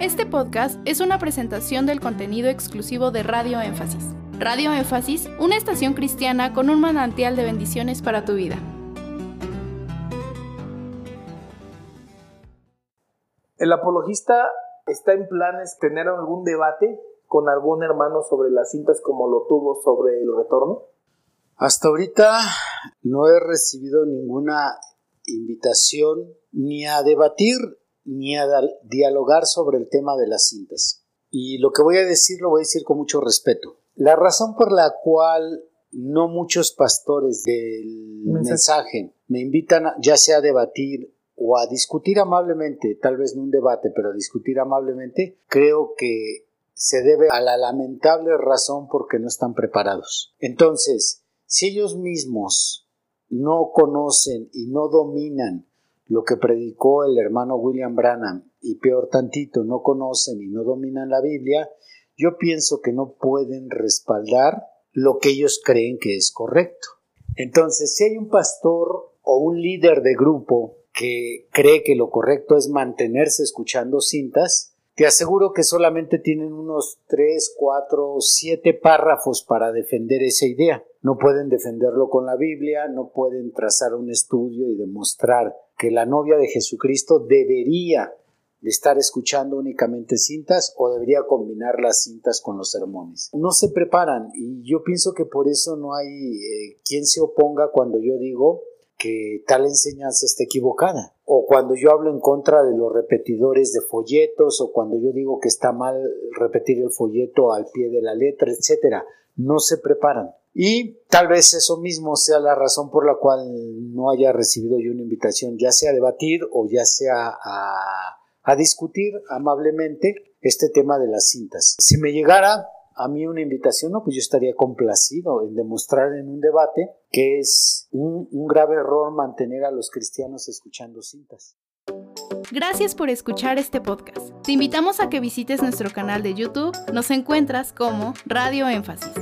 Este podcast es una presentación del contenido exclusivo de Radio Énfasis. Radio Énfasis, una estación cristiana con un manantial de bendiciones para tu vida. El apologista está en planes tener algún debate con algún hermano sobre las cintas como lo tuvo sobre el retorno. Hasta ahorita no he recibido ninguna invitación ni a debatir ni a dialogar sobre el tema de las cintas. Y lo que voy a decir lo voy a decir con mucho respeto. La razón por la cual no muchos pastores del mensaje, me invitan ya sea a debatir o a discutir amablemente, tal vez no un debate, pero a discutir amablemente, creo que se debe a la lamentable razón porque no están preparados. Entonces, si ellos mismos no conocen y no dominan lo que predicó el hermano William Branham y peor tantito no conocen y no dominan la Biblia, yo pienso que no pueden respaldar lo que ellos creen que es correcto. Entonces, si hay un pastor o un líder de grupo que cree que lo correcto es mantenerse escuchando cintas, te aseguro que solamente tienen unos 3, 4, 7 párrafos para defender esa idea. No pueden defenderlo con la Biblia, no pueden trazar un estudio y demostrar que la novia de Jesucristo debería de estar escuchando únicamente cintas o debería combinar las cintas con los sermones. No se preparan y yo pienso que por eso no hay eh, quien se oponga cuando yo digo que tal enseñanza está equivocada. O cuando yo hablo en contra de los repetidores de folletos, o cuando yo digo que está mal repetir el folleto al pie de la letra, etcétera, no se preparan. Y tal vez eso mismo sea la razón por la cual no haya recibido yo una invitación, ya sea a debatir o ya sea a, discutir amablemente este tema de las cintas. Si me llegara a mí una invitación, no, pues yo estaría complacido en demostrar en un debate que es un grave error mantener a los cristianos escuchando cintas. Gracias por escuchar este podcast. Te invitamos a que visites nuestro canal de YouTube. Nos encuentras como Radio Énfasis.